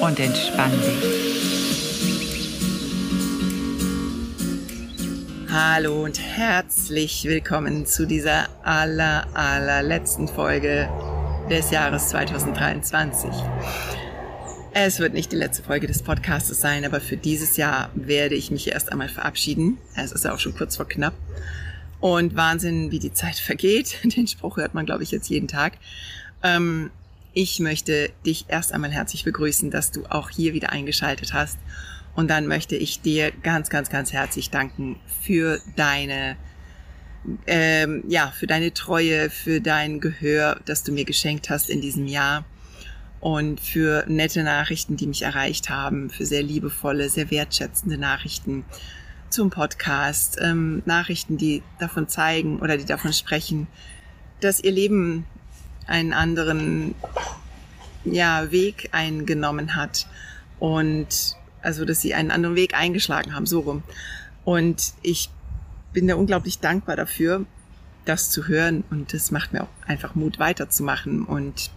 und entspann dich. Hallo und herzlich willkommen zu dieser aller, allerletzten Folge des Jahres 2023. Es wird nicht die letzte Folge des Podcasts sein, aber für dieses Jahr werde ich mich erst einmal verabschieden. Es ist ja auch schon kurz vor knapp. Und Wahnsinn, wie die Zeit vergeht. Den Spruch hört man, glaube ich, jetzt jeden Tag. Ähm, ich möchte dich erst einmal herzlich begrüßen, dass du auch hier wieder eingeschaltet hast. Und dann möchte ich dir ganz, ganz, ganz herzlich danken für deine, ähm, ja, für deine Treue, für dein Gehör, das du mir geschenkt hast in diesem Jahr. Und für nette Nachrichten, die mich erreicht haben, für sehr liebevolle, sehr wertschätzende Nachrichten zum Podcast, ähm, Nachrichten, die davon zeigen oder die davon sprechen, dass ihr Leben einen anderen ja, Weg eingenommen hat und also, dass sie einen anderen Weg eingeschlagen haben, so rum. Und ich bin da unglaublich dankbar dafür, das zu hören. Und das macht mir auch einfach Mut, weiterzumachen. Und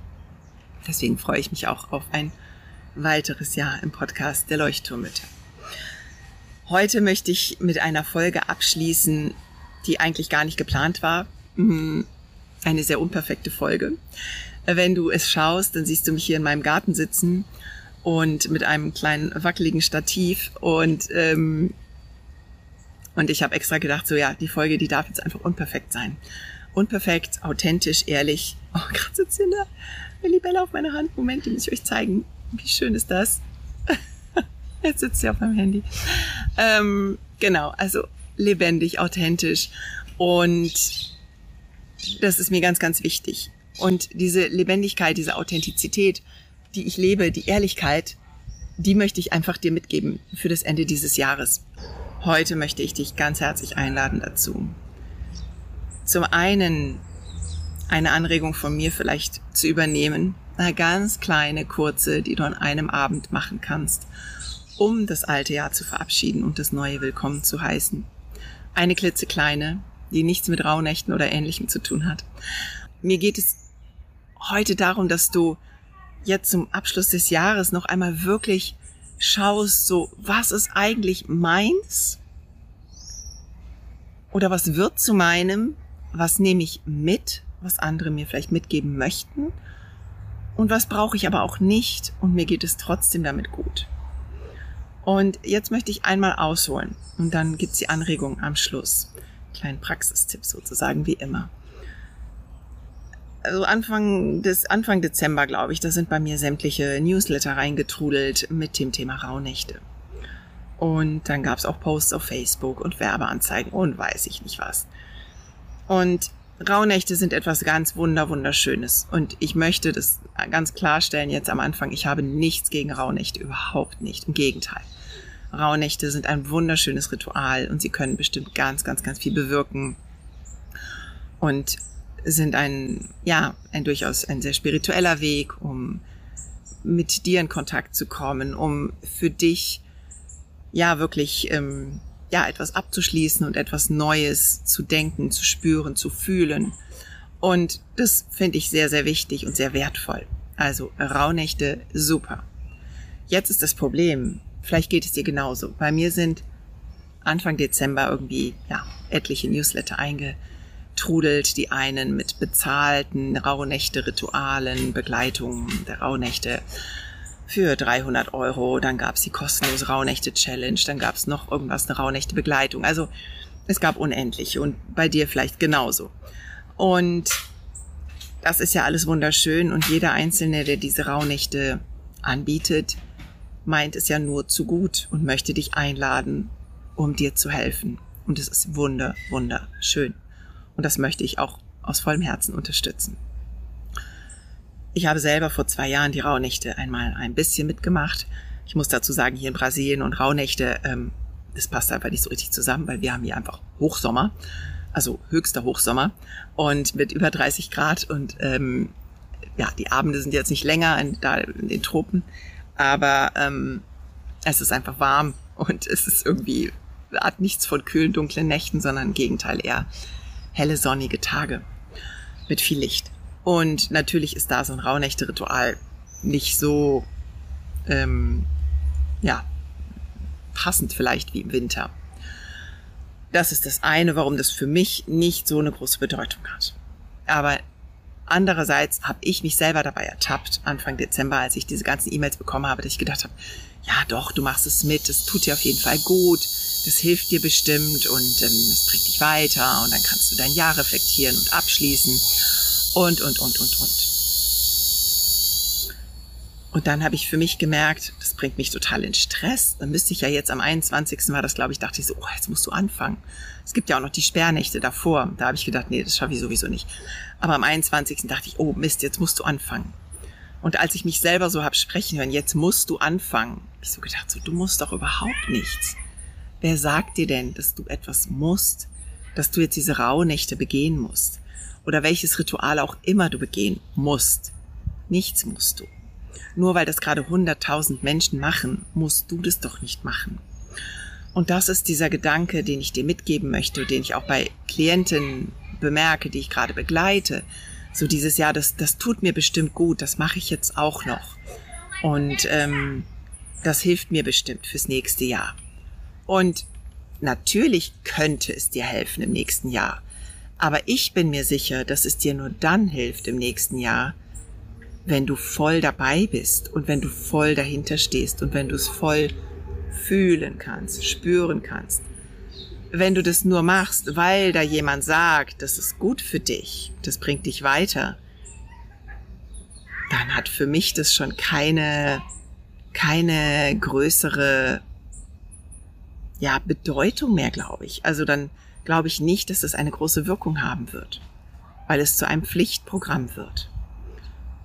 deswegen freue ich mich auch auf ein weiteres Jahr im Podcast der Leuchtturmütter. Heute möchte ich mit einer Folge abschließen, die eigentlich gar nicht geplant war. Eine sehr unperfekte Folge. Wenn du es schaust, dann siehst du mich hier in meinem Garten sitzen und mit einem kleinen wackeligen Stativ und ähm, und ich habe extra gedacht, so ja, die Folge, die darf jetzt einfach unperfekt sein. Unperfekt, authentisch, ehrlich. Oh, gerade sitzt hier eine Libelle auf meiner Hand. Moment, die muss ich euch zeigen. Wie schön ist das? Jetzt sitzt sie auf meinem Handy. Ähm, genau, also lebendig, authentisch. Und das ist mir ganz, ganz wichtig. Und diese Lebendigkeit, diese Authentizität, die ich lebe, die Ehrlichkeit, die möchte ich einfach dir mitgeben für das Ende dieses Jahres. Heute möchte ich dich ganz herzlich einladen dazu. Zum einen eine Anregung von mir vielleicht zu übernehmen, eine ganz kleine, kurze, die du an einem Abend machen kannst, um das alte Jahr zu verabschieden und das neue willkommen zu heißen. Eine klitzekleine, die nichts mit Rauhnächten oder Ähnlichem zu tun hat. Mir geht es heute darum, dass du jetzt zum Abschluss des Jahres noch einmal wirklich schaust, so, was ist eigentlich meins? Oder was wird zu meinem? Was nehme ich mit, was andere mir vielleicht mitgeben möchten? Und was brauche ich aber auch nicht und mir geht es trotzdem damit gut? Und jetzt möchte ich einmal ausholen und dann gibt's die Anregung am Schluss. Kleinen Praxistipp sozusagen wie immer also Anfang des Anfang Dezember, glaube ich, da sind bei mir sämtliche Newsletter reingetrudelt mit dem Thema Rauhnächte. Und dann gab es auch Posts auf Facebook und Werbeanzeigen und weiß ich nicht was. Und Rauhnächte sind etwas ganz wunder wunderschönes und ich möchte das ganz klarstellen jetzt am Anfang, ich habe nichts gegen Rauhnächte, überhaupt nicht, im Gegenteil. Rauhnächte sind ein wunderschönes Ritual und sie können bestimmt ganz, ganz, ganz viel bewirken. Und sind ein, ja, ein durchaus ein sehr spiritueller Weg, um mit dir in Kontakt zu kommen, um für dich, ja, wirklich, ähm, ja, etwas abzuschließen und etwas Neues zu denken, zu spüren, zu fühlen. Und das finde ich sehr, sehr wichtig und sehr wertvoll. Also Rauhnächte, super. Jetzt ist das Problem, vielleicht geht es dir genauso. Bei mir sind Anfang Dezember irgendwie, ja, etliche Newsletter einge trudelt die einen mit bezahlten Rauhnächte-Ritualen, Begleitung der Rauhnächte für 300 Euro. Dann gab es die kostenlose Rauhnächte-Challenge. Dann gab es noch irgendwas, eine Rauhnächte-Begleitung. Also es gab unendlich und bei dir vielleicht genauso. Und das ist ja alles wunderschön und jeder Einzelne, der diese Rauhnächte anbietet, meint es ja nur zu gut und möchte dich einladen, um dir zu helfen. Und es ist wunder, wunderschön. Und das möchte ich auch aus vollem Herzen unterstützen. Ich habe selber vor zwei Jahren die Rauhnächte einmal ein bisschen mitgemacht. Ich muss dazu sagen, hier in Brasilien und Rauhnächte, ähm, das passt einfach nicht so richtig zusammen, weil wir haben hier einfach Hochsommer, also höchster Hochsommer und mit über 30 Grad und ähm, ja, die Abende sind jetzt nicht länger in, da in den Tropen, aber ähm, es ist einfach warm und es ist irgendwie, hat nichts von kühlen, dunklen Nächten, sondern im Gegenteil eher helle, sonnige Tage mit viel Licht. Und natürlich ist da so ein Rauhnächte-Ritual nicht so, ähm, ja, passend vielleicht wie im Winter. Das ist das eine, warum das für mich nicht so eine große Bedeutung hat. Aber andererseits habe ich mich selber dabei ertappt, Anfang Dezember, als ich diese ganzen E-Mails bekommen habe, dass ich gedacht habe, ja doch, du machst es mit, es tut dir auf jeden Fall gut, das hilft dir bestimmt und ähm, es bringt dich weiter und dann kannst du dein Jahr reflektieren und abschließen und, und, und, und, und. Und dann habe ich für mich gemerkt, das bringt mich total in Stress. Dann müsste ich ja jetzt am 21. war das, glaube ich, dachte ich so, oh, jetzt musst du anfangen. Es gibt ja auch noch die Sperrnächte davor. Da habe ich gedacht, nee, das schaffe ich sowieso nicht. Aber am 21. dachte ich, oh Mist, jetzt musst du anfangen. Und als ich mich selber so hab sprechen hören, jetzt musst du anfangen, ich so gedacht, so, du musst doch überhaupt nichts. Wer sagt dir denn, dass du etwas musst, dass du jetzt diese Rauhnächte begehen musst? Oder welches Ritual auch immer du begehen musst? Nichts musst du. Nur weil das gerade 100.000 Menschen machen, musst du das doch nicht machen. Und das ist dieser Gedanke, den ich dir mitgeben möchte, den ich auch bei Klientinnen bemerke, die ich gerade begleite. So dieses Jahr, das, das tut mir bestimmt gut, das mache ich jetzt auch noch. Und ähm, das hilft mir bestimmt fürs nächste Jahr. Und natürlich könnte es dir helfen im nächsten Jahr. Aber ich bin mir sicher, dass es dir nur dann hilft im nächsten Jahr, wenn du voll dabei bist und wenn du voll dahinter stehst und wenn du es voll fühlen kannst, spüren kannst. Wenn du das nur machst, weil da jemand sagt, das ist gut für dich, das bringt dich weiter, dann hat für mich das schon keine, keine größere, ja, Bedeutung mehr, glaube ich. Also dann glaube ich nicht, dass es eine große Wirkung haben wird, weil es zu einem Pflichtprogramm wird.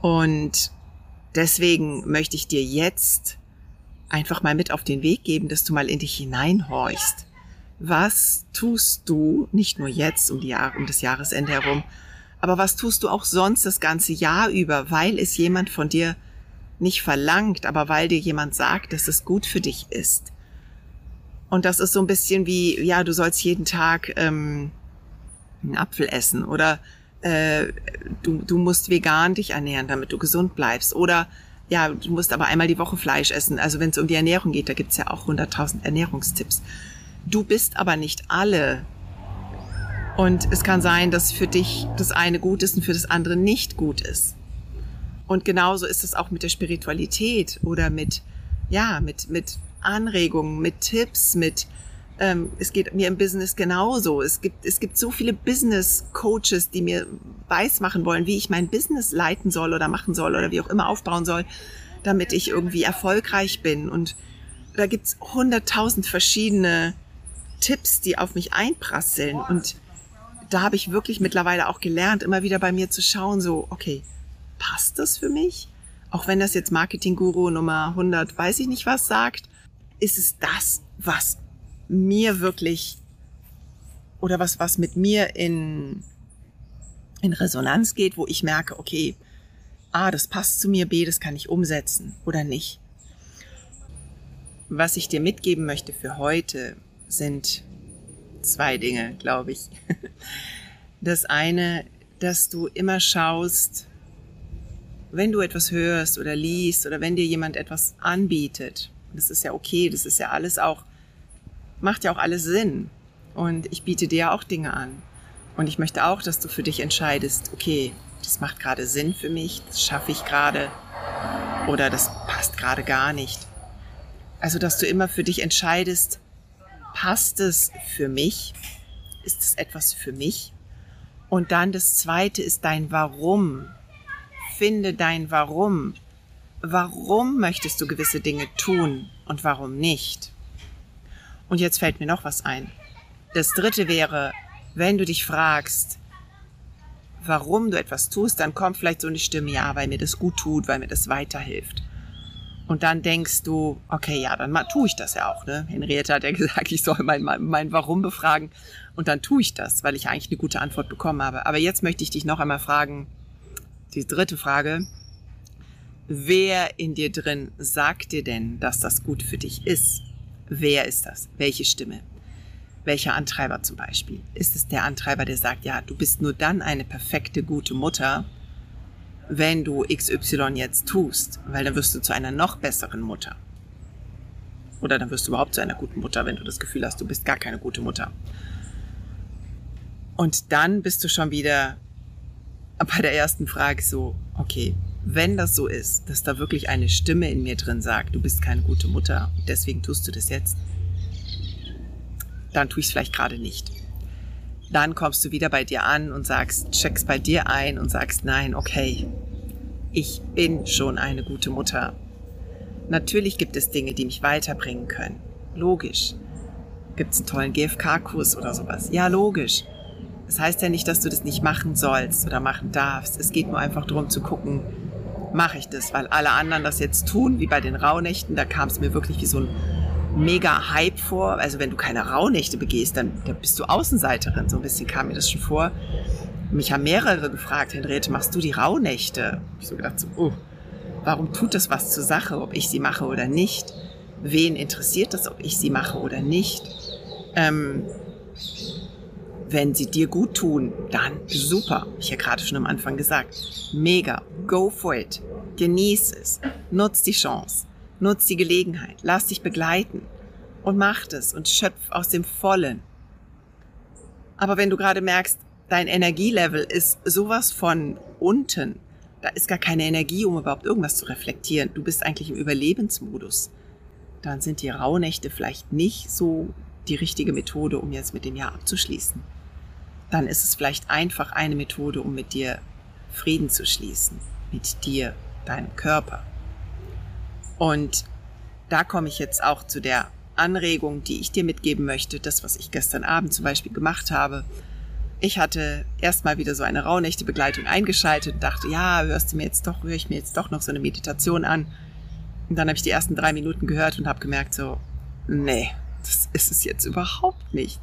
Und deswegen möchte ich dir jetzt einfach mal mit auf den Weg geben, dass du mal in dich hineinhorchst. Was tust du, nicht nur jetzt um, Jahr, um das Jahresende herum, aber was tust du auch sonst das ganze Jahr über, weil es jemand von dir nicht verlangt, aber weil dir jemand sagt, dass es gut für dich ist. Und das ist so ein bisschen wie, ja, du sollst jeden Tag ähm, einen Apfel essen oder äh, du, du musst vegan dich ernähren, damit du gesund bleibst. Oder ja, du musst aber einmal die Woche Fleisch essen. Also wenn es um die Ernährung geht, da gibt's ja auch 100.000 Ernährungstipps. Du bist aber nicht alle. Und es kann sein, dass für dich das eine gut ist und für das andere nicht gut ist. Und genauso ist es auch mit der Spiritualität oder mit, ja, mit, mit Anregungen, mit Tipps, mit ähm, es geht mir im Business genauso. Es gibt, es gibt so viele Business Coaches, die mir weismachen wollen, wie ich mein Business leiten soll oder machen soll oder wie auch immer aufbauen soll, damit ich irgendwie erfolgreich bin. Und da gibt's hunderttausend verschiedene Tipps, die auf mich einprasseln. Und da habe ich wirklich mittlerweile auch gelernt, immer wieder bei mir zu schauen, so, okay, passt das für mich? Auch wenn das jetzt Marketing Guru Nummer 100, weiß ich nicht was sagt, ist es das, was mir wirklich oder was, was mit mir in, in Resonanz geht, wo ich merke, okay, A, das passt zu mir, B, das kann ich umsetzen oder nicht. Was ich dir mitgeben möchte für heute sind zwei Dinge, glaube ich. Das eine, dass du immer schaust, wenn du etwas hörst oder liest oder wenn dir jemand etwas anbietet, das ist ja okay, das ist ja alles auch macht ja auch alles Sinn. Und ich biete dir auch Dinge an. Und ich möchte auch, dass du für dich entscheidest, okay, das macht gerade Sinn für mich, das schaffe ich gerade oder das passt gerade gar nicht. Also, dass du immer für dich entscheidest, passt es für mich? Ist es etwas für mich? Und dann das zweite ist dein Warum. Finde dein Warum. Warum möchtest du gewisse Dinge tun und warum nicht? Und jetzt fällt mir noch was ein. Das dritte wäre, wenn du dich fragst, warum du etwas tust, dann kommt vielleicht so eine Stimme, ja, weil mir das gut tut, weil mir das weiterhilft. Und dann denkst du, okay, ja, dann tue ich das ja auch. Ne? Henriette hat ja gesagt, ich soll mein, mein, Warum befragen. Und dann tue ich das, weil ich eigentlich eine gute Antwort bekommen habe. Aber jetzt möchte ich dich noch einmal fragen, die dritte Frage. Wer in dir drin sagt dir denn, dass das gut für dich ist? Wer ist das? Welche Stimme? Welcher Antreiber zum Beispiel? Ist es der Antreiber, der sagt, ja, du bist nur dann eine perfekte, gute Mutter, wenn du XY jetzt tust, weil dann wirst du zu einer noch besseren Mutter. Oder dann wirst du überhaupt zu einer guten Mutter, wenn du das Gefühl hast, du bist gar keine gute Mutter. Und dann bist du schon wieder bei der ersten Frage so, okay, wenn das so ist, dass da wirklich eine Stimme in mir drin sagt, du bist keine gute Mutter, deswegen tust du das jetzt, dann tue ich es vielleicht gerade nicht. Dann kommst du wieder bei dir an und sagst, checkst bei dir ein und sagst, nein, okay, ich bin schon eine gute Mutter. Natürlich gibt es Dinge, die mich weiterbringen können. Logisch. Gibt es einen tollen GFK-Kurs oder sowas? Ja, logisch. Das heißt ja nicht, dass du das nicht machen sollst oder machen darfst. Es geht nur einfach darum zu gucken, mache ich das, weil alle anderen das jetzt tun, wie bei den Rauhnächten, da kam es mir wirklich wie so ein mega Hype vor. Also wenn du keine Rauhnächte begehst, dann, dann bist du Außenseiterin. So ein bisschen kam mir das schon vor. Mich haben mehrere gefragt, Henriette, machst du die Rauhnächte? Ich so gedacht, so, oh, warum tut das was zur Sache, ob ich sie mache oder nicht? Wen interessiert das, ob ich sie mache oder nicht? Ähm, wenn sie dir gut tun, dann super. Ich ja gerade schon am Anfang gesagt. Mega. Go for it. Genieß es. Nutz die Chance. Nutz die Gelegenheit. Lass dich begleiten. Und mach es und schöpf aus dem Vollen. Aber wenn du gerade merkst, dein Energielevel ist sowas von unten, da ist gar keine Energie, um überhaupt irgendwas zu reflektieren. Du bist eigentlich im Überlebensmodus. Dann sind die Rauhnächte vielleicht nicht so die richtige Methode, um jetzt mit dem Jahr abzuschließen dann ist es vielleicht einfach eine Methode, um mit dir Frieden zu schließen, mit dir, deinem Körper. Und da komme ich jetzt auch zu der Anregung, die ich dir mitgeben möchte, das, was ich gestern Abend zum Beispiel gemacht habe. Ich hatte erstmal wieder so eine Rauhnächte-Begleitung eingeschaltet und dachte, ja, hörst du mir jetzt doch, höre ich mir jetzt doch noch so eine Meditation an. Und dann habe ich die ersten drei Minuten gehört und habe gemerkt, so, nee, das ist es jetzt überhaupt nicht.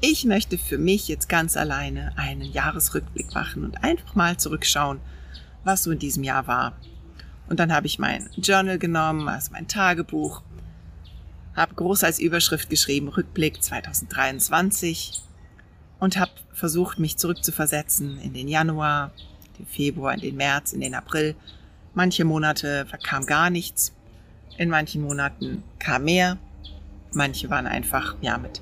Ich möchte für mich jetzt ganz alleine einen Jahresrückblick machen und einfach mal zurückschauen, was so in diesem Jahr war. Und dann habe ich mein Journal genommen, also mein Tagebuch, habe groß als Überschrift geschrieben Rückblick 2023 und habe versucht, mich zurückzuversetzen in den Januar, den Februar, in den März, in den April. Manche Monate kam gar nichts, in manchen Monaten kam mehr, manche waren einfach ja mit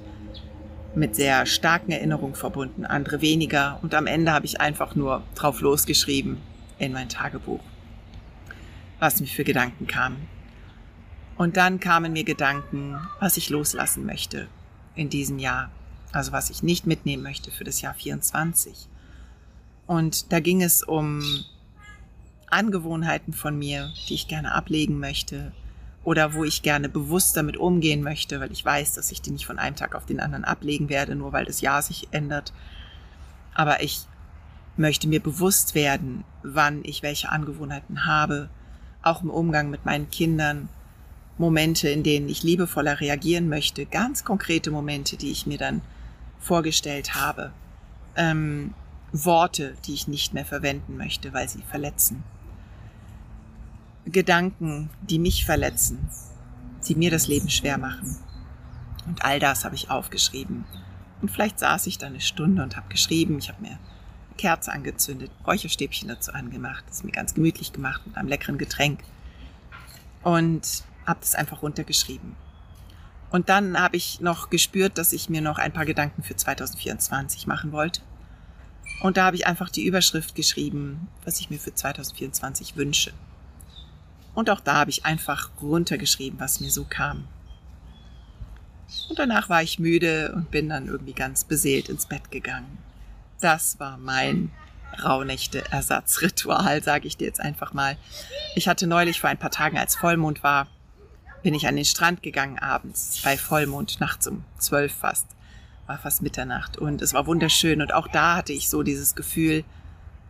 mit sehr starken Erinnerungen verbunden, andere weniger. Und am Ende habe ich einfach nur drauf losgeschrieben in mein Tagebuch, was mir für Gedanken kamen. Und dann kamen mir Gedanken, was ich loslassen möchte in diesem Jahr. Also was ich nicht mitnehmen möchte für das Jahr 24. Und da ging es um Angewohnheiten von mir, die ich gerne ablegen möchte, oder wo ich gerne bewusst damit umgehen möchte, weil ich weiß, dass ich die nicht von einem Tag auf den anderen ablegen werde, nur weil das Jahr sich ändert. Aber ich möchte mir bewusst werden, wann ich welche Angewohnheiten habe, auch im Umgang mit meinen Kindern, Momente, in denen ich liebevoller reagieren möchte, ganz konkrete Momente, die ich mir dann vorgestellt habe, ähm, Worte, die ich nicht mehr verwenden möchte, weil sie verletzen. Gedanken, die mich verletzen, die mir das Leben schwer machen. Und all das habe ich aufgeschrieben. Und vielleicht saß ich da eine Stunde und habe geschrieben. Ich habe mir eine Kerze angezündet, Räucherstäbchen dazu angemacht, das mir ganz gemütlich gemacht mit einem leckeren Getränk. Und habe das einfach runtergeschrieben. Und dann habe ich noch gespürt, dass ich mir noch ein paar Gedanken für 2024 machen wollte. Und da habe ich einfach die Überschrift geschrieben, was ich mir für 2024 wünsche. Und auch da habe ich einfach runtergeschrieben, was mir so kam. Und danach war ich müde und bin dann irgendwie ganz beseelt ins Bett gegangen. Das war mein Rauhnächte-Ersatzritual, sage ich dir jetzt einfach mal. Ich hatte neulich vor ein paar Tagen, als Vollmond war, bin ich an den Strand gegangen abends bei Vollmond, nachts um zwölf fast, war fast Mitternacht und es war wunderschön und auch da hatte ich so dieses Gefühl,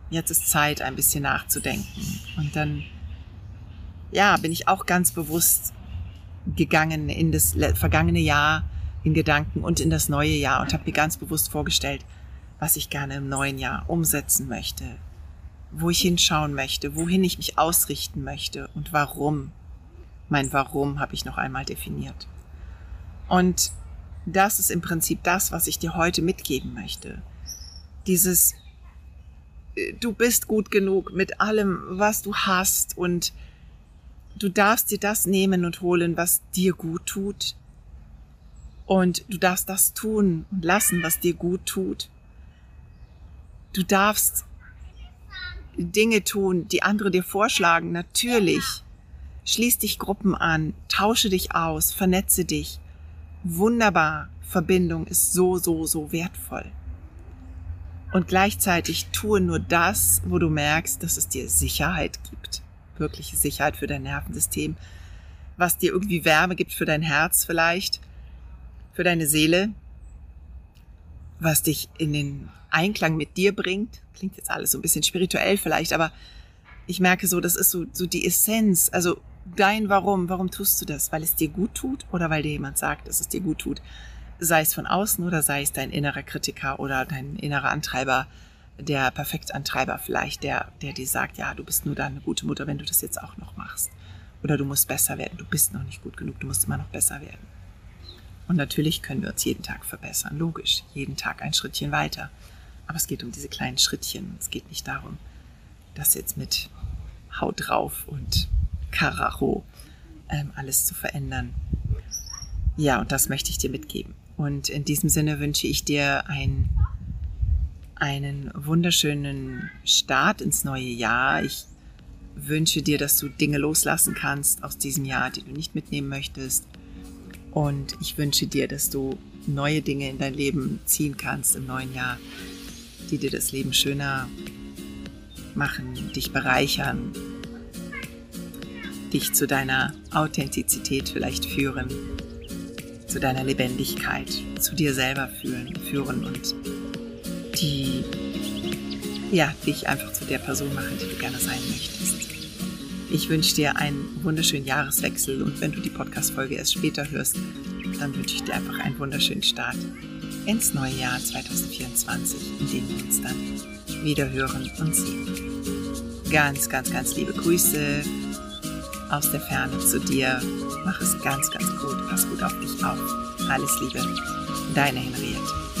jetzt ist Zeit, ein bisschen nachzudenken. Und dann, ja, bin ich auch ganz bewusst gegangen in das vergangene Jahr in Gedanken und in das neue Jahr und habe mir ganz bewusst vorgestellt, was ich gerne im neuen Jahr umsetzen möchte, wo ich hinschauen möchte, wohin ich mich ausrichten möchte und warum. Mein Warum habe ich noch einmal definiert. Und das ist im Prinzip das, was ich dir heute mitgeben möchte. Dieses, äh, du bist gut genug mit allem, was du hast und du darfst dir das nehmen und holen, was dir gut tut. Und du darfst das tun und lassen, was dir gut tut. Du darfst Dinge tun, die andere dir vorschlagen, natürlich. Schließ dich Gruppen an, tausche dich aus, vernetze dich. Wunderbar. Verbindung ist so, so, so wertvoll. Und gleichzeitig tue nur das, wo du merkst, dass es dir Sicherheit gibt. Wirkliche Sicherheit für dein Nervensystem. Was dir irgendwie Wärme gibt für dein Herz vielleicht, für deine Seele. Was dich in den Einklang mit dir bringt. Klingt jetzt alles so ein bisschen spirituell vielleicht, aber ich merke so, das ist so, so die Essenz. Also dein Warum. Warum tust du das? Weil es dir gut tut oder weil dir jemand sagt, dass es dir gut tut? Sei es von außen oder sei es dein innerer Kritiker oder dein innerer Antreiber, der Perfektantreiber vielleicht, der, der dir sagt, ja, du bist nur dann eine gute Mutter, wenn du das jetzt auch noch machst. Oder du musst besser werden. Du bist noch nicht gut genug. Du musst immer noch besser werden. Und natürlich können wir uns jeden Tag verbessern. Logisch. Jeden Tag ein Schrittchen weiter. Aber es geht um diese kleinen Schrittchen. Es geht nicht darum, das jetzt mit Haut drauf und Karacho ähm, alles zu verändern. Ja, und das möchte ich dir mitgeben. Und in diesem Sinne wünsche ich dir ein, einen wunderschönen Start ins neue Jahr. Ich wünsche dir, dass du Dinge loslassen kannst aus diesem Jahr, die du nicht mitnehmen möchtest. Und ich wünsche dir, dass du neue Dinge in dein Leben ziehen kannst im neuen Jahr, die dir das Leben schöner machen, dich bereichern, dich zu deiner Authentizität vielleicht führen, zu deiner Lebendigkeit, zu dir selber fühlen, führen und die, ja, dich einfach zu der Person machen, die du gerne sein möchtest. Ich wünsche dir einen wunderschönen Jahreswechsel und wenn du die Podcast-Folge erst später hörst, dann wünsche ich dir einfach einen wunderschönen Start ins neue Jahr 2024, in dem wir uns dann wieder hören und sehen. Ganz, ganz, ganz liebe Grüße aus der Ferne zu dir. Mach es ganz, ganz gut. Pass gut auf dich auf. Alles Liebe. Deine Henriette.